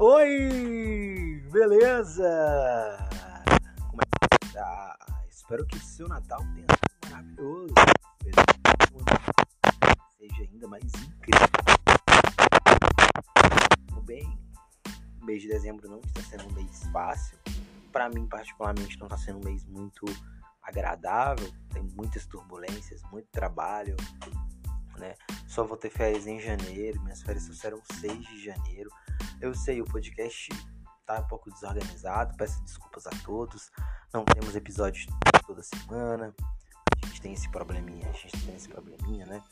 Oi! Beleza? Como é que tá? Espero que seu Natal tenha sido maravilhoso. Seja ainda mais incrível. Tudo bem? O mês de dezembro não está sendo um mês fácil. Para mim, particularmente, não está sendo um mês muito agradável. Tem muitas turbulências, muito trabalho. Né? Só vou ter férias em janeiro. Minhas férias só serão 6 de janeiro. Eu sei, o podcast tá um pouco desorganizado, peço desculpas a todos. Não temos episódios toda semana. A gente tem esse probleminha, a gente tem esse probleminha, né?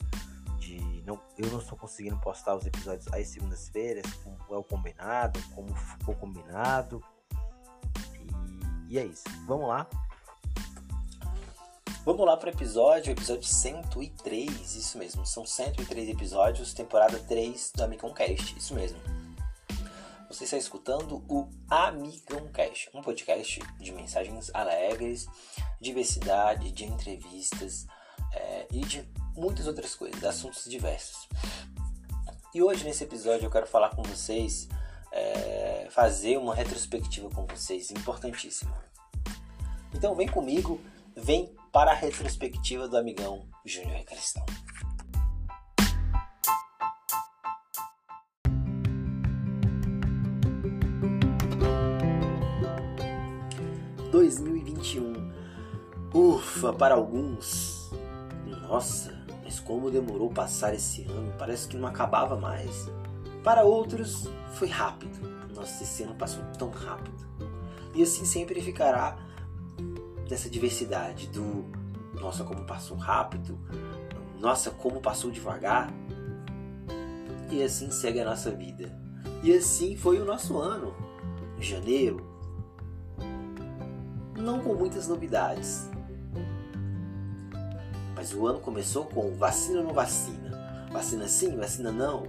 De não, eu não estou conseguindo postar os episódios às segundas-feiras, como é o combinado, como ficou combinado. E, e é isso. Vamos lá. Vamos lá para o episódio, episódio 103, isso mesmo, são 103 episódios, temporada 3 do Amicon Cast, isso mesmo. Você está escutando o Amigão Cast, um podcast de mensagens alegres, diversidade, de entrevistas é, e de muitas outras coisas, assuntos diversos. E hoje nesse episódio eu quero falar com vocês, é, fazer uma retrospectiva com vocês, importantíssima. Então vem comigo, vem para a retrospectiva do amigão Júnior Cristão. Ufa, para alguns. Nossa, mas como demorou passar esse ano? Parece que não acabava mais. Para outros, foi rápido. Nossa, esse ano passou tão rápido. E assim sempre ficará dessa diversidade do nossa, como passou rápido, nossa, como passou devagar. E assim segue a nossa vida. E assim foi o nosso ano. Janeiro, não com muitas novidades. Mas o ano começou com vacina ou não vacina? Vacina sim, vacina não?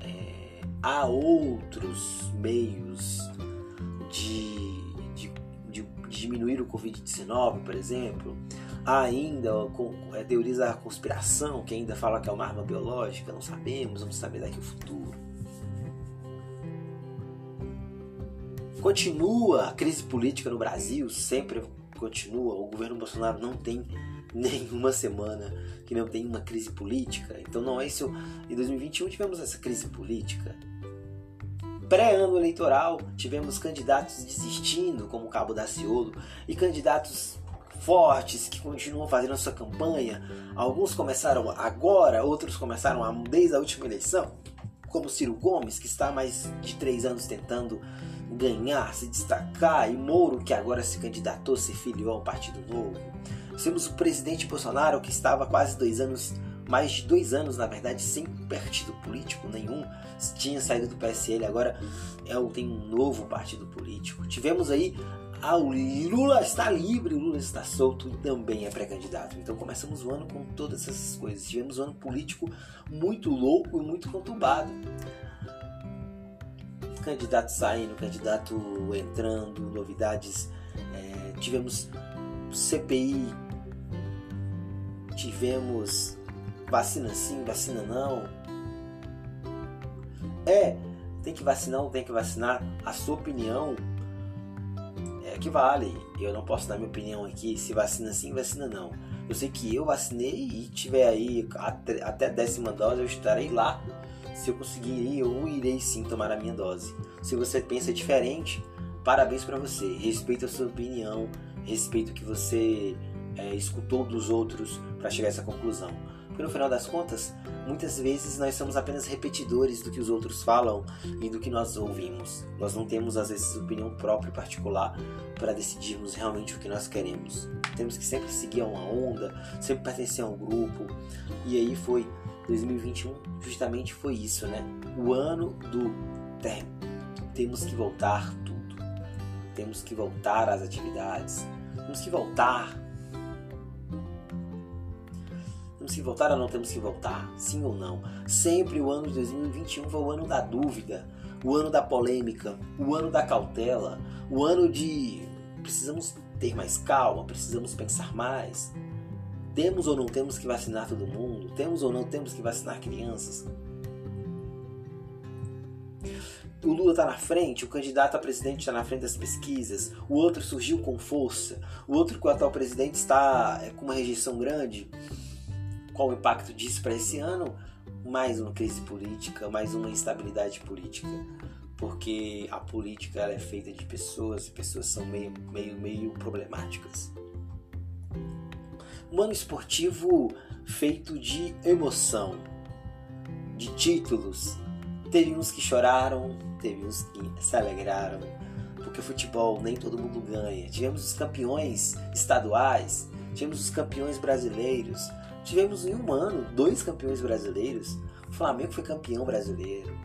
É, há outros meios de, de, de, diminuir o Covid-19, por exemplo. Há ainda com, é, teorias da conspiração que ainda fala que é uma arma biológica, não sabemos, vamos saber daqui o futuro. Continua a crise política no Brasil, sempre continua. O governo Bolsonaro não tem nenhuma semana que não tem uma crise política. Então não é isso. Em 2021 tivemos essa crise política. Pré-ano eleitoral, tivemos candidatos desistindo, como Cabo Daciolo, e candidatos fortes que continuam fazendo a sua campanha. Alguns começaram agora, outros começaram desde a última eleição, como Ciro Gomes, que está há mais de três anos tentando ganhar, se destacar, e Moro, que agora se candidatou, se filiou ao Partido Novo. Temos o presidente Bolsonaro, que estava quase dois anos, mais de dois anos, na verdade, sem partido político nenhum, tinha saído do PSL, agora é, tem um novo partido político. Tivemos aí ah, o Lula está livre, o Lula está solto e também é pré-candidato. Então começamos o ano com todas essas coisas. Tivemos um ano político muito louco e muito conturbado candidato saindo, candidato entrando, novidades. É, tivemos CPI, tivemos vacina sim, vacina não. É, tem que vacinar ou tem que vacinar? A sua opinião é que vale. Eu não posso dar minha opinião aqui se vacina sim, vacina não. Eu sei que eu vacinei e tiver aí até décima dose, eu estarei lá se eu conseguir eu irei sim tomar a minha dose. Se você pensa diferente, parabéns para você. Respeito a sua opinião, respeito o que você é, escutou dos outros para chegar a essa conclusão. Porque no final das contas, muitas vezes nós somos apenas repetidores do que os outros falam e do que nós ouvimos. Nós não temos às vezes opinião própria particular para decidirmos realmente o que nós queremos. Temos que sempre seguir uma onda, sempre pertencer a um grupo. E aí foi 2021 justamente foi isso, né? O ano do tempo. Temos que voltar tudo. Temos que voltar às atividades. Temos que voltar. Temos que voltar ou não temos que voltar? Sim ou não? Sempre o ano de 2021 foi o ano da dúvida, o ano da polêmica, o ano da cautela, o ano de precisamos ter mais calma, precisamos pensar mais. Temos ou não temos que vacinar todo mundo? Temos ou não temos que vacinar crianças? o Lula está na frente, o candidato a presidente está na frente das pesquisas, o outro surgiu com força, o outro que o atual presidente está é, com uma rejeição grande. Qual o impacto disso para esse ano? Mais uma crise política, mais uma instabilidade política, porque a política é feita de pessoas e pessoas são meio, meio, meio problemáticas. Um ano esportivo feito de emoção, de títulos. Teve uns que choraram, teve uns que se alegraram, porque futebol nem todo mundo ganha. Tivemos os campeões estaduais, tivemos os campeões brasileiros, tivemos em um ano dois campeões brasileiros. O Flamengo foi campeão brasileiro.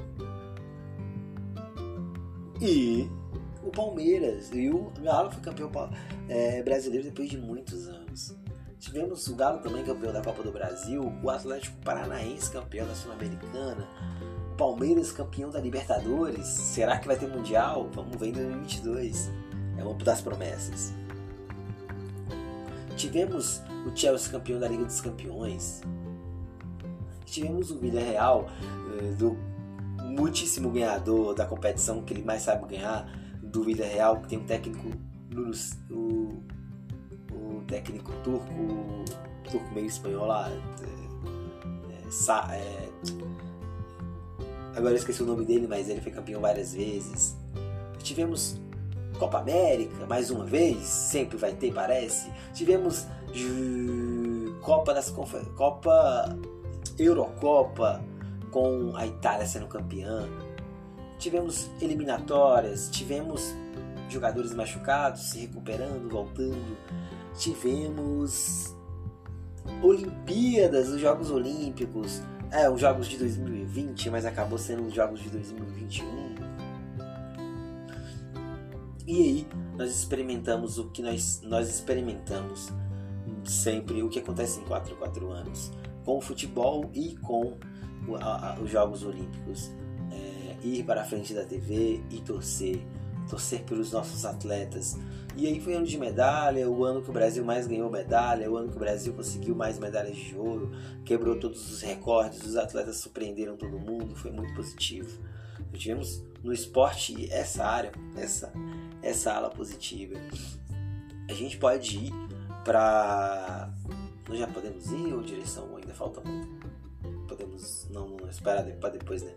E o Palmeiras e o Galo foi campeão é, brasileiro depois de muitos anos. Tivemos o Galo também campeão da Copa do Brasil, o Atlético Paranaense campeão da Sul-Americana, o Palmeiras campeão da Libertadores. Será que vai ter Mundial? Vamos ver em 2022. É uma das promessas. Tivemos o Chelsea campeão da Liga dos Campeões. Tivemos o Villarreal eh, do muitíssimo ganhador da competição que ele mais sabe ganhar, do Villarreal, que tem um técnico o técnico turco, turco meio espanhol lá. É, é, é, agora eu esqueci o nome dele, mas ele foi campeão várias vezes. Tivemos Copa América, mais uma vez, sempre vai ter, parece. Tivemos Copa das Copa Eurocopa com a Itália sendo campeã. Tivemos eliminatórias, tivemos jogadores machucados se recuperando, voltando tivemos Olimpíadas, os Jogos Olímpicos, é, os Jogos de 2020, mas acabou sendo os Jogos de 2021. E aí nós experimentamos o que nós, nós experimentamos sempre, o que acontece em 4 4 anos, com o futebol e com a, a, os Jogos Olímpicos. É, ir para a frente da TV e torcer, torcer pelos nossos atletas, e aí foi ano de medalha, o ano que o Brasil mais ganhou medalha, o ano que o Brasil conseguiu mais medalhas de ouro, quebrou todos os recordes, os atletas surpreenderam todo mundo, foi muito positivo. Nós tivemos no esporte essa área, essa, essa ala positiva. A gente pode ir para. Nós já podemos ir ou direção ainda falta muito? Podemos não, não esperar para depois, né?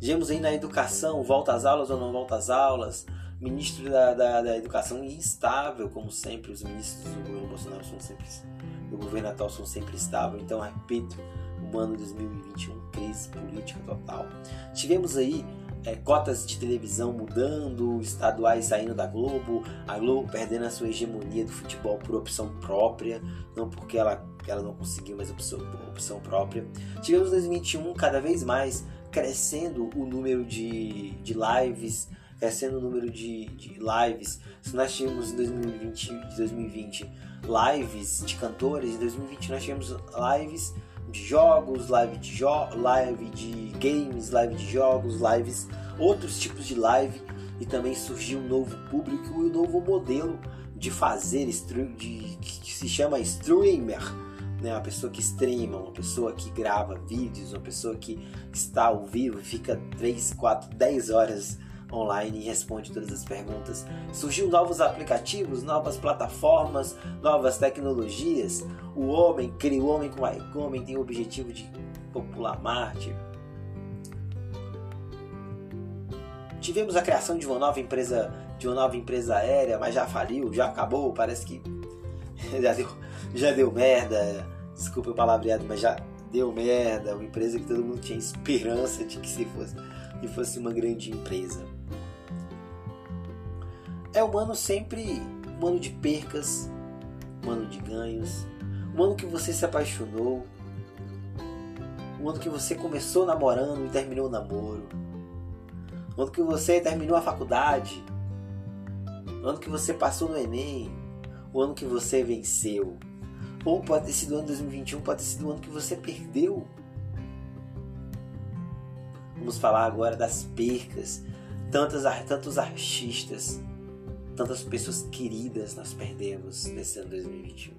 Tivemos aí na educação, volta às aulas ou não volta às aulas ministro da, da, da, educação instável, como sempre, os ministros do governo Bolsonaro são sempre, do governo atual são sempre estáveis. Então, repito, o ano 2021, crise política total. Tivemos aí é, cotas de televisão mudando, estaduais saindo da Globo, a Globo perdendo a sua hegemonia do futebol por opção própria, não porque ela, ela não conseguiu, mas opção, opção própria. Tivemos 2021 cada vez mais crescendo o número de, de lives, crescendo o número de, de lives. Se nós tínhamos em 2020, 2020 lives de cantores, em 2020 nós tínhamos lives de jogos, live de, jo live de games, live de jogos, lives, outros tipos de live e também surgiu um novo público e um novo modelo de fazer de, que se chama streamer, né? Uma pessoa que streama, uma pessoa que grava vídeos, uma pessoa que está ao vivo e fica 3, 4, 10 horas online e responde todas as perguntas. Surgiu novos aplicativos, novas plataformas, novas tecnologias. O homem cria o homem com o homem tem o objetivo de popular Marte. Tivemos a criação de uma nova empresa, de uma nova empresa aérea, mas já faliu, já acabou, parece que já deu, já deu merda. Desculpa o palavreado, mas já deu merda. Uma empresa que todo mundo tinha esperança de que se fosse, que fosse uma grande empresa é um ano sempre um ano de percas, um ano de ganhos, um ano que você se apaixonou, um ano que você começou namorando e terminou o namoro, um ano que você terminou a faculdade, um ano que você passou no Enem, um ano que você venceu. Ou pode ter sido o ano 2021, pode ter sido o ano que você perdeu. Vamos falar agora das percas. Tantas, tantos artistas tantas pessoas queridas nós perdemos nesse ano 2021.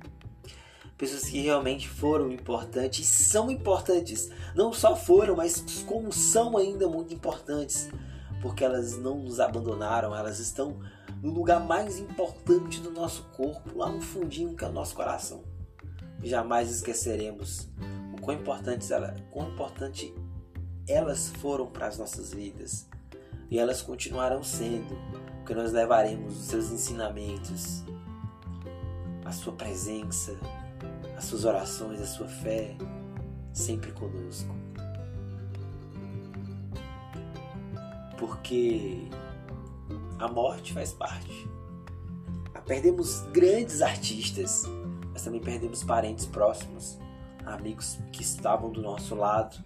Pessoas que realmente foram importantes e são importantes. Não só foram, mas como são ainda muito importantes. porque elas não nos abandonaram, elas estão no lugar mais importante do nosso corpo, lá no fundinho que é o nosso coração. Jamais esqueceremos o quão importantes ela, quão importante elas foram para as nossas vidas e elas continuarão sendo, porque nós levaremos os seus ensinamentos, a sua presença, as suas orações, a sua fé sempre conosco. Porque a morte faz parte. Perdemos grandes artistas, mas também perdemos parentes próximos, amigos que estavam do nosso lado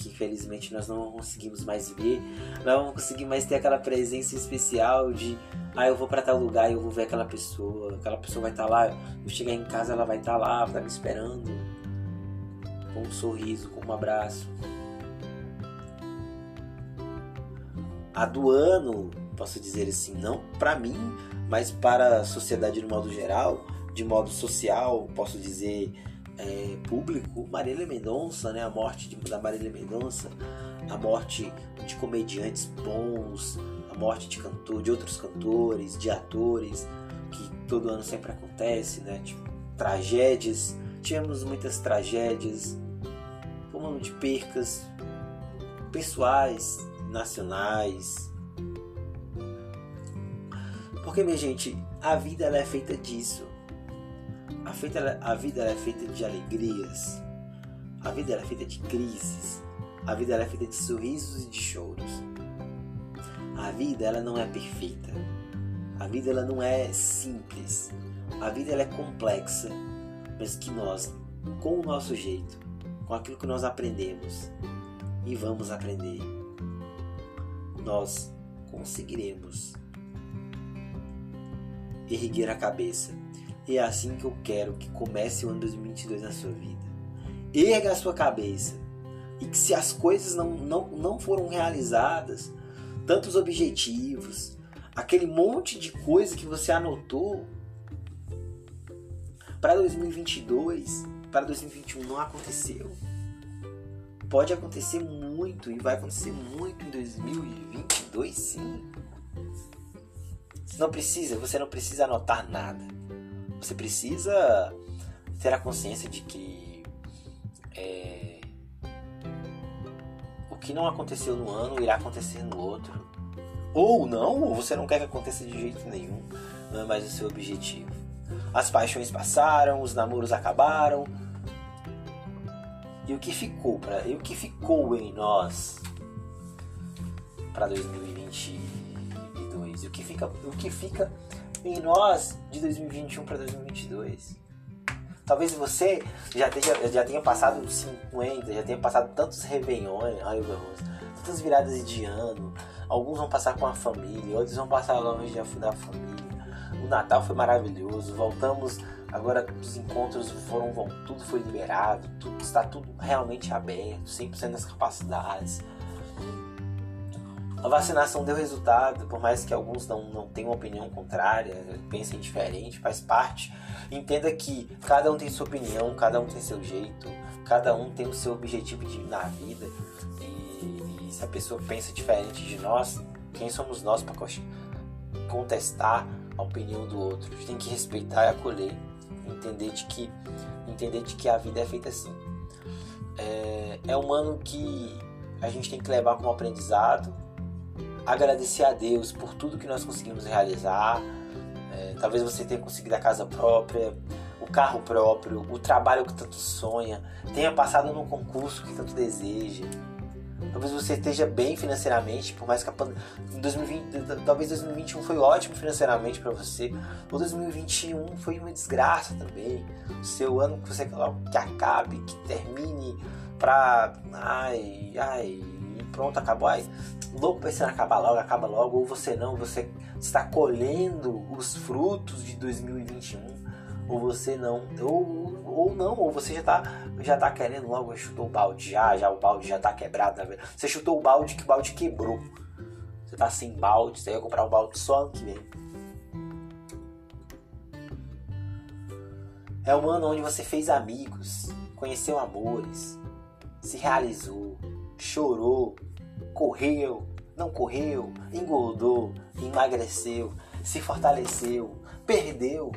que infelizmente nós não conseguimos mais ver, não vamos conseguir mais ter aquela presença especial de ah, eu vou para tal lugar e eu vou ver aquela pessoa, aquela pessoa vai estar tá lá, eu chegar em casa ela vai estar tá lá, vai tá me esperando, com um sorriso, com um abraço. A do ano posso dizer assim, não para mim, mas para a sociedade no modo geral, de modo social, posso dizer é, público, Marília Mendonça, né? A morte de, da Marília Mendonça, a morte de comediantes bons, a morte de cantor, de outros cantores, de atores, que todo ano sempre acontece, né? Tipo, tragédias, tivemos muitas tragédias, como de percas pessoais, nacionais, porque, minha gente, a vida ela é feita disso. A, feita, a vida é feita de alegrias. A vida é feita de crises. A vida é feita de sorrisos e de choros. A vida ela não é perfeita. A vida ela não é simples. A vida ela é complexa, mas que nós, com o nosso jeito, com aquilo que nós aprendemos e vamos aprender, nós conseguiremos erguer a cabeça. E é assim que eu quero que comece o ano 2022 na sua vida. Erga a sua cabeça. E que se as coisas não, não, não foram realizadas, tantos objetivos, aquele monte de coisa que você anotou para 2022, para 2021 não aconteceu. Pode acontecer muito e vai acontecer muito em 2022 sim. Não precisa, você não precisa anotar nada. Você precisa ter a consciência de que é, o que não aconteceu no ano irá acontecer no outro. Ou não, ou você não quer que aconteça de jeito nenhum. Não é mais o seu objetivo. As paixões passaram, os namoros acabaram. E o que ficou para, e o que ficou em nós para 2020 2022 e o que fica, o que fica em nós de 2021 para 2022. Talvez você já tenha, já tenha passado 50, já tenha passado tantos réveillões, tantas viradas de ano. Alguns vão passar com a família, outros vão passar longe da família. O Natal foi maravilhoso, voltamos agora os encontros foram, tudo foi liberado, tudo, está tudo realmente aberto, 100% das capacidades. A vacinação deu resultado, por mais que alguns não, não tenham opinião contrária, pensem diferente, faz parte. Entenda que cada um tem sua opinião, cada um tem seu jeito, cada um tem o seu objetivo de, na vida. E, e se a pessoa pensa diferente de nós, quem somos nós para contestar a opinião do outro? A gente tem que respeitar e acolher, entender de que, entender de que a vida é feita assim. É, é um ano que a gente tem que levar como aprendizado agradecer a Deus por tudo que nós conseguimos realizar. É, talvez você tenha conseguido a casa própria, o carro próprio, o trabalho que tanto sonha, tenha passado num concurso que tanto deseja. Talvez você esteja bem financeiramente, por mais que a pandemia. 2020, talvez 2021 foi ótimo financeiramente para você. O 2021 foi uma desgraça também. O seu ano que você que acabe, que termine pra. Ai, ai, pronto, acabou. Ai, louco pensando acabar logo, acaba logo, ou você não, você está colhendo os frutos de 2021, ou você não, ou, ou não, ou você já está já tá querendo logo, chutou o balde já, já o balde já está quebrado, tá você chutou o balde que o balde quebrou. Você está sem balde, você vai comprar um balde só ano que vem. É um ano onde você fez amigos, conheceu amores, se realizou, chorou, correu, não correu, engordou, emagreceu, se fortaleceu, perdeu,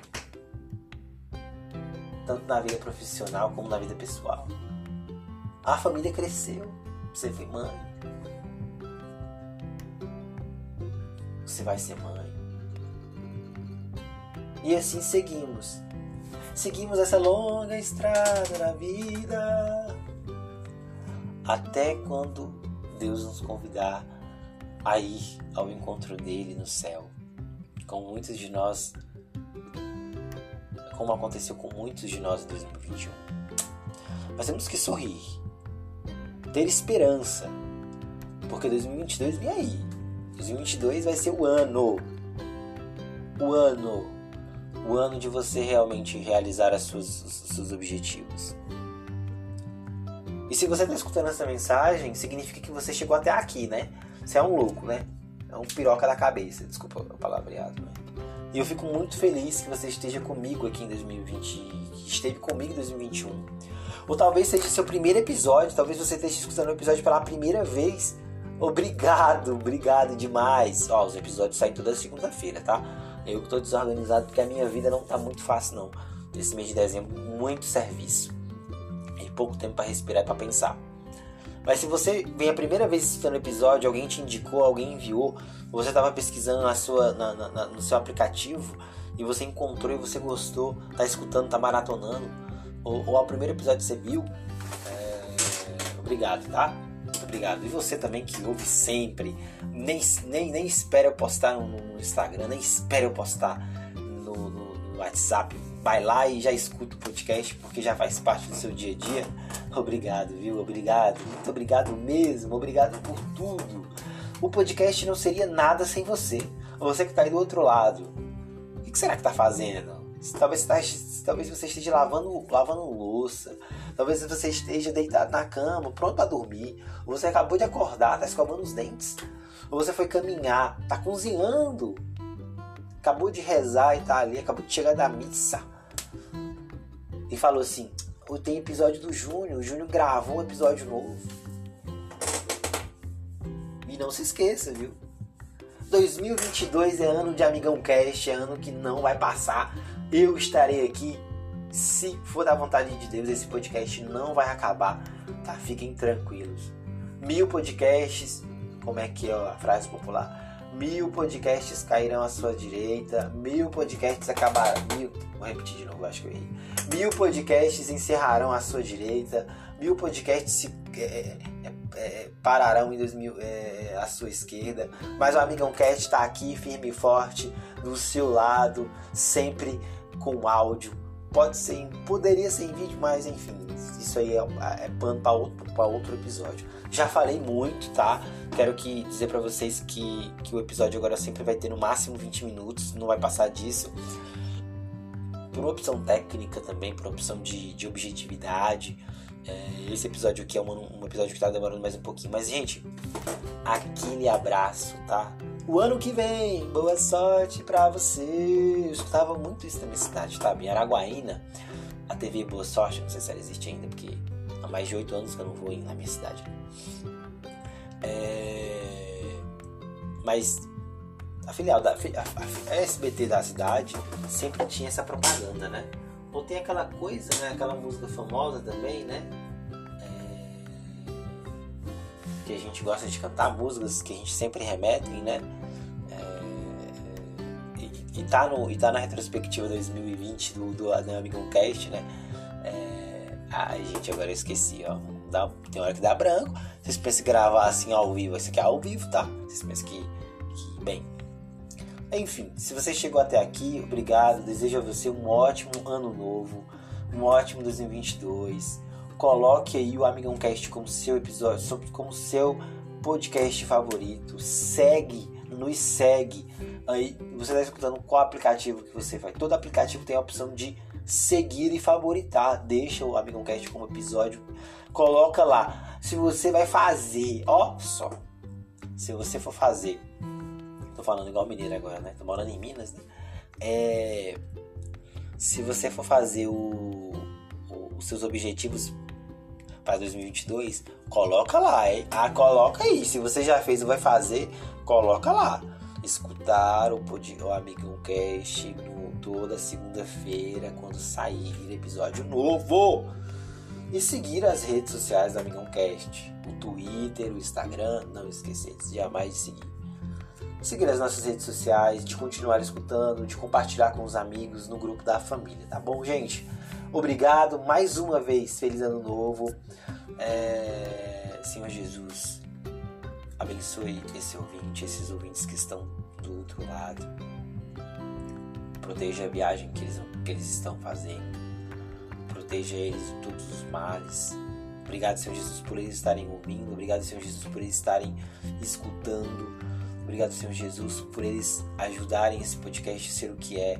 tanto na vida profissional como na vida pessoal. A família cresceu, você foi mãe. Você vai ser mãe. E assim seguimos. Seguimos essa longa estrada da vida. Até quando Deus nos convidar a ir ao encontro dele no céu. Como muitos de nós, como aconteceu com muitos de nós em 2021. Nós temos que sorrir, ter esperança, porque 2022 vem aí. 2022 vai ser o ano, o ano, o ano de você realmente realizar as suas, os seus objetivos. E se você está escutando essa mensagem, significa que você chegou até aqui, né? Você é um louco, né? É um piroca da cabeça, desculpa o palavreado, né? E eu fico muito feliz que você esteja comigo aqui em 2020, que esteve comigo em 2021. Ou talvez seja seu primeiro episódio, talvez você esteja escutando o episódio pela primeira vez. Obrigado, obrigado demais. Ó, os episódios saem toda segunda-feira, tá? Eu que tô desorganizado porque a minha vida não tá muito fácil não. Esse mês de dezembro, muito serviço. Pouco tempo para respirar e para pensar. Mas se você vem a primeira vez escutando o episódio, alguém te indicou, alguém enviou, você estava pesquisando na sua, na, na, no seu aplicativo e você encontrou e você gostou, tá escutando, tá maratonando, ou, ou ao primeiro episódio que você viu, é... obrigado, tá? Obrigado. E você também que ouve sempre, nem, nem, nem espera eu postar no, no Instagram, nem espera eu postar no, no, no WhatsApp, vai lá e já escuta o podcast porque já faz parte do seu dia a dia. Obrigado, viu? Obrigado. Muito obrigado mesmo. Obrigado por tudo. O podcast não seria nada sem você. Você que está aí do outro lado. O que será que está fazendo? Talvez, tá, talvez você esteja lavando, lavando louça. Talvez você esteja deitado na cama, pronto para dormir. Ou você acabou de acordar, está escovando os dentes. Ou você foi caminhar, está cozinhando. Acabou de rezar e está ali, acabou de chegar da missa. E falou assim: tem episódio do Júnior. O Júnior gravou um episódio novo. E não se esqueça, viu? 2022 é ano de Amigão Cast, é ano que não vai passar. Eu estarei aqui. Se for da vontade de Deus, esse podcast não vai acabar, tá? Fiquem tranquilos. Mil podcasts, como é que é a frase popular? Mil podcasts cairão à sua direita, mil podcasts acabarão. Mil, vou repetir de novo, acho que eu errei. Mil podcasts encerrarão à sua direita, mil podcasts se, é, é, é pararão em 2000, é, à sua esquerda. Mas o Amigão Cast está aqui, firme e forte, do seu lado, sempre com áudio. Pode ser, poderia ser em vídeo, mas enfim, isso aí é, é pano para outro, outro episódio. Já falei muito, tá? Quero que dizer para vocês que, que o episódio agora sempre vai ter no máximo 20 minutos, não vai passar disso. Por opção técnica também, por opção de, de objetividade. É, esse episódio aqui é um, um episódio que tá demorando mais um pouquinho. Mas, gente, aquele abraço, tá? O ano que vem, boa sorte pra você. Eu escutava muito isso na minha cidade, tá? Em Araguaína, a TV Boa Sorte, não sei se ela existe ainda, porque há mais de 8 anos que eu não vou na minha cidade. É... Mas a filial da a, a SBT da cidade sempre tinha essa propaganda, né? Ou tem aquela coisa, né? Aquela música famosa também, né? A gente gosta de cantar músicas que a gente sempre remetem, né? É... E, e, tá no, e tá na retrospectiva 2020 do, do Amigão Cast, né? É... Ai, gente, agora eu esqueci, ó dá, tem hora que dá branco. Vocês pensam em gravar assim ao vivo, esse aqui é ao vivo, tá? Vocês pensam que, que bem. Enfim, se você chegou até aqui, obrigado. Desejo a você um ótimo ano novo, um ótimo 2022. Coloque aí o Amigão Cast como seu episódio, como seu podcast favorito. Segue, nos segue. Aí você está escutando qual aplicativo que você vai. Todo aplicativo tem a opção de seguir e favoritar. Deixa o Amigão Cast como episódio coloca lá. Se você vai fazer, ó só. Se você for fazer, tô falando igual mineiro agora, né? Tô morando em Minas, né? É, se você for fazer o, os seus objetivos para 2022, coloca lá, hein? Ah, coloca aí. Se você já fez ou vai fazer, coloca lá. Escutar o, o Amigão Cast no, toda segunda-feira, quando sair episódio novo. E seguir as redes sociais do Amigão Cast. O Twitter, o Instagram, não esquecer de jamais seguir. Seguir as nossas redes sociais, de continuar escutando, de compartilhar com os amigos no grupo da família, tá bom, gente? Obrigado mais uma vez. Feliz ano novo. É... Senhor Jesus, abençoe esse ouvinte, esses ouvintes que estão do outro lado. Proteja a viagem que eles, que eles estão fazendo. Proteja eles de todos os males. Obrigado, Senhor Jesus, por eles estarem ouvindo. Obrigado, Senhor Jesus, por eles estarem escutando. Obrigado, Senhor Jesus, por eles ajudarem esse podcast a ser o que é.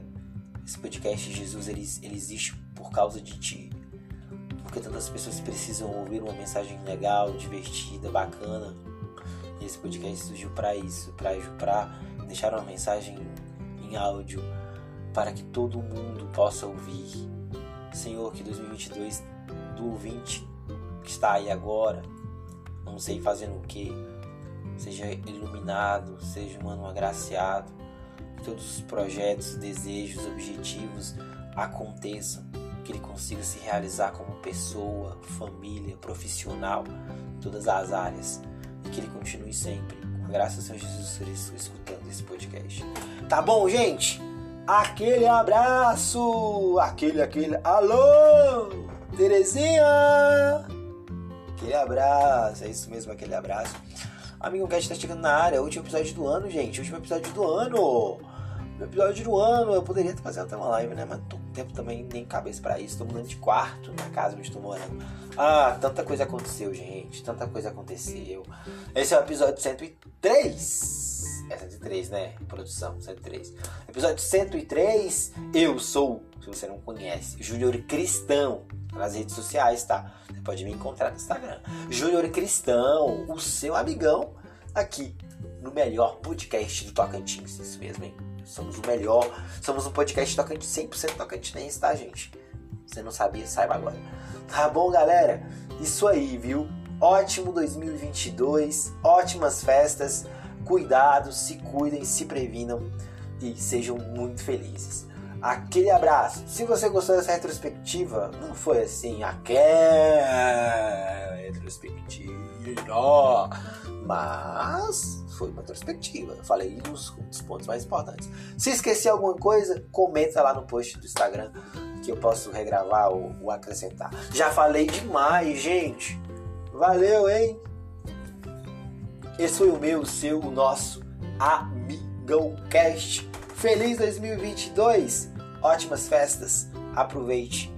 Esse podcast, Jesus, ele, ele existe por causa de Ti. Porque tantas pessoas precisam ouvir uma mensagem legal, divertida, bacana. E esse podcast surgiu para isso, para deixar uma mensagem em áudio, para que todo mundo possa ouvir. Senhor, que 2022 do ouvinte que está aí agora, não sei fazendo o que, seja iluminado, seja um ano agraciado, que todos os projetos, desejos, objetivos aconteçam que ele consiga se realizar como pessoa, família, profissional, em todas as áreas. E que ele continue sempre, com a graça do Senhor Jesus Cristo, escutando esse podcast. Tá bom, gente? Aquele abraço! Aquele, aquele. Alô! Terezinha! Aquele abraço, é isso mesmo, aquele abraço. Amigo Cast tá chegando na área, último episódio do ano, gente. Último episódio do ano! No episódio do ano, eu poderia fazer até uma live, né? Mas tô tempo também, nem cabeça para isso. Tô mudando de quarto na casa onde estou morando. Ah, tanta coisa aconteceu, gente. Tanta coisa aconteceu. Esse é o episódio 103. É 103, né? Produção, 103. Episódio 103. Eu sou, se você não conhece, Júnior Cristão. Nas redes sociais, tá? Você pode me encontrar no Instagram. Júnior Cristão, o seu amigão, aqui no melhor podcast do Tocantins. Isso mesmo, hein? Somos o melhor. Somos um podcast tocante 100% tocantinense, tá, gente? Você não sabia? Saiba agora. Tá bom, galera? Isso aí, viu? Ótimo 2022, ótimas festas. Cuidados, se cuidem, se previnam e sejam muito felizes. Aquele abraço. Se você gostou dessa retrospectiva, não foi assim, aquela retrospectiva, mas foi uma perspectiva. Eu falei os, os pontos mais importantes. Se esqueci alguma coisa, comenta lá no post do Instagram que eu posso regravar ou, ou acrescentar. Já falei demais, gente. Valeu, hein? Esse foi o meu, o seu, o nosso Amigão Cast. Feliz 2022! Ótimas festas! Aproveite